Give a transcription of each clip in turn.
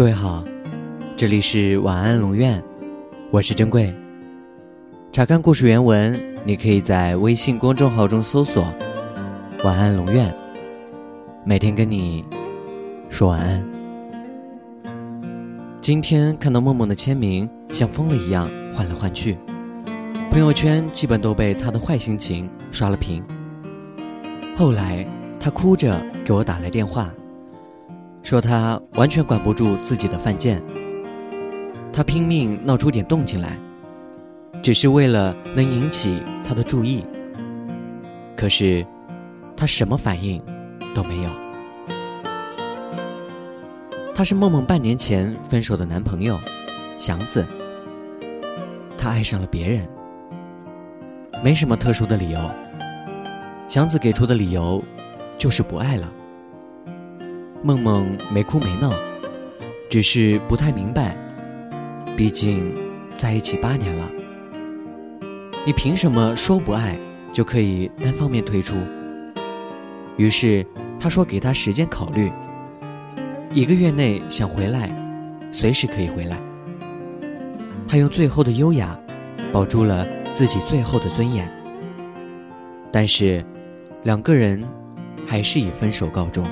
各位好，这里是晚安龙院，我是珍贵。查看故事原文，你可以在微信公众号中搜索“晚安龙院”，每天跟你说晚安。今天看到梦梦的签名，像疯了一样换来换去，朋友圈基本都被她的坏心情刷了屏。后来，她哭着给我打来电话。说他完全管不住自己的犯贱，他拼命闹出点动静来，只是为了能引起他的注意。可是，他什么反应都没有。他是梦梦半年前分手的男朋友，祥子。他爱上了别人，没什么特殊的理由。祥子给出的理由，就是不爱了。梦梦没哭没闹，只是不太明白。毕竟在一起八年了，你凭什么说不爱就可以单方面退出？于是他说给他时间考虑，一个月内想回来，随时可以回来。他用最后的优雅保住了自己最后的尊严，但是两个人还是以分手告终。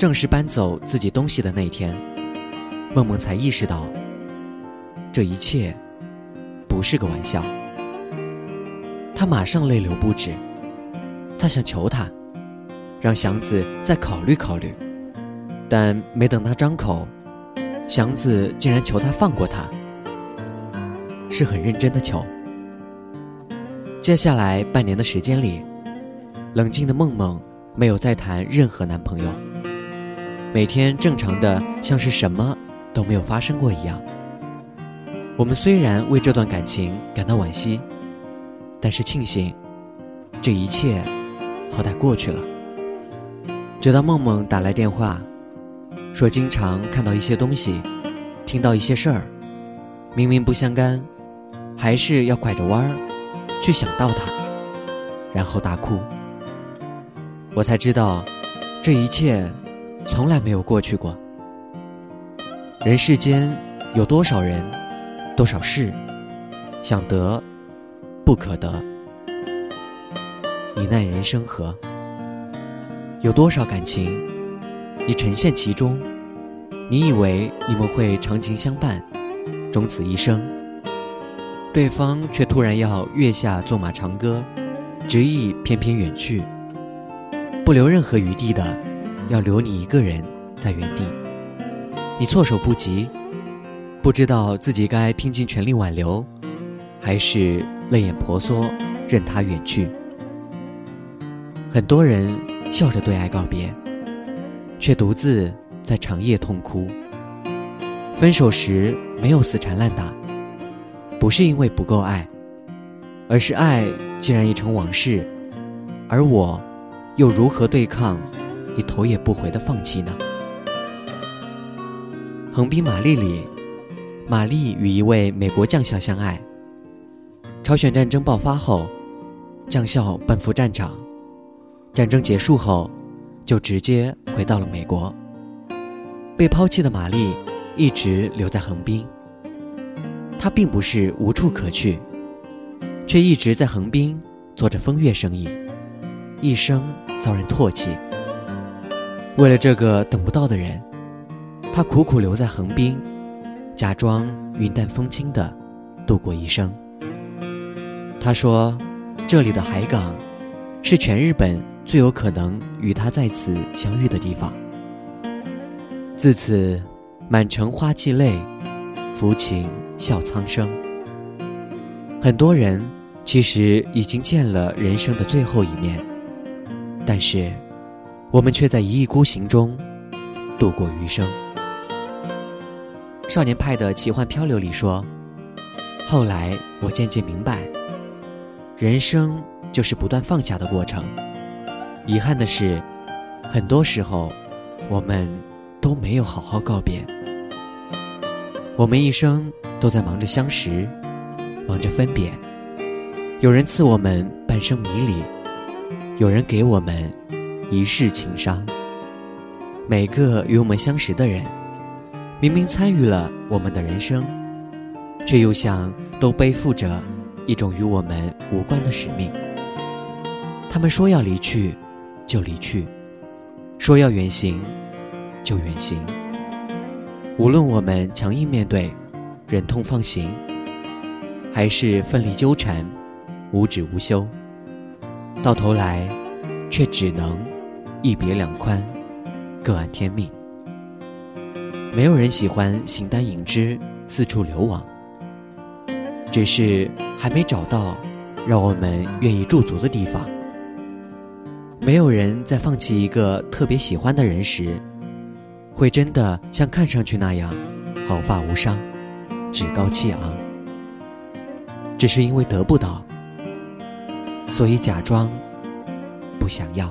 正式搬走自己东西的那天，梦梦才意识到，这一切不是个玩笑。她马上泪流不止，她想求他，让祥子再考虑考虑，但没等他张口，祥子竟然求他放过他，是很认真的求。接下来半年的时间里，冷静的梦梦没有再谈任何男朋友。每天正常的，像是什么都没有发生过一样。我们虽然为这段感情感到惋惜，但是庆幸，这一切好歹过去了。直到梦梦打来电话，说经常看到一些东西，听到一些事儿，明明不相干，还是要拐着弯儿去想到他，然后大哭。我才知道，这一切。从来没有过去过。人世间有多少人，多少事，想得不可得，你奈人生何？有多少感情，你沉陷其中，你以为你们会长情相伴，终此一生，对方却突然要月下纵马长歌，执意翩翩远去，不留任何余地的。要留你一个人在原地，你措手不及，不知道自己该拼尽全力挽留，还是泪眼婆娑任他远去。很多人笑着对爱告别，却独自在长夜痛哭。分手时没有死缠烂打，不是因为不够爱，而是爱既然已成往事，而我又如何对抗？你头也不回的放弃呢？横滨玛丽里，玛丽与一位美国将校相爱。朝鲜战争爆发后，将校奔赴战场。战争结束后，就直接回到了美国。被抛弃的玛丽一直留在横滨。她并不是无处可去，却一直在横滨做着风月生意，一生遭人唾弃。为了这个等不到的人，他苦苦留在横滨，假装云淡风轻的度过一生。他说：“这里的海港，是全日本最有可能与他在此相遇的地方。”自此，满城花泣泪，抚琴笑苍生。很多人其实已经见了人生的最后一面，但是。我们却在一意孤行中度过余生。少年派的奇幻漂流里说：“后来我渐渐明白，人生就是不断放下的过程。遗憾的是，很多时候我们都没有好好告别。我们一生都在忙着相识，忙着分别。有人赐我们半生迷离，有人给我们。”一世情伤，每个与我们相识的人，明明参与了我们的人生，却又像都背负着一种与我们无关的使命。他们说要离去，就离去；说要远行，就远行。无论我们强硬面对，忍痛放行，还是奋力纠缠，无止无休，到头来，却只能一别两宽。各安天命。没有人喜欢形单影只、四处流亡，只是还没找到让我们愿意驻足的地方。没有人在放弃一个特别喜欢的人时，会真的像看上去那样毫发无伤、趾高气昂。只是因为得不到，所以假装不想要。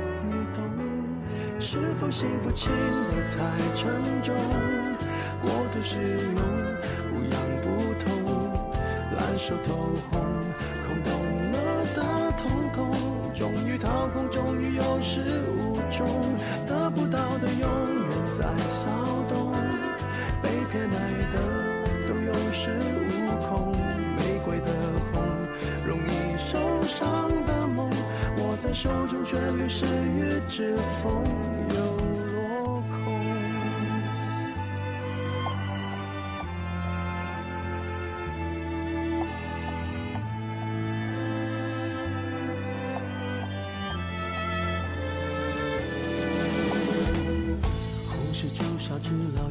是否幸福轻得太沉重过度使用不痒不痛烂熟透红空洞了的瞳孔终于掏空终于有始无终得不到的永远在骚动。被偏爱的都有恃无恐玫瑰的红容易受伤。手中旋律是雨之风又落空。红是朱砂痣烙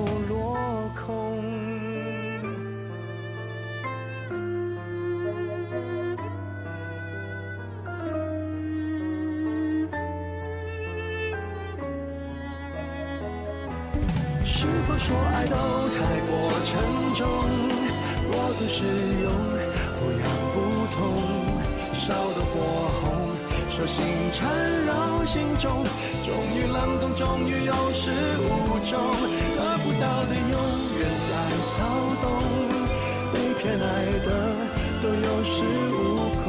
都太过沉重，过度使用不痒不痛，烧得火红，手心缠绕心中，终于冷冻，终于有始无终，得不到的永远在骚动，被偏爱的都有恃无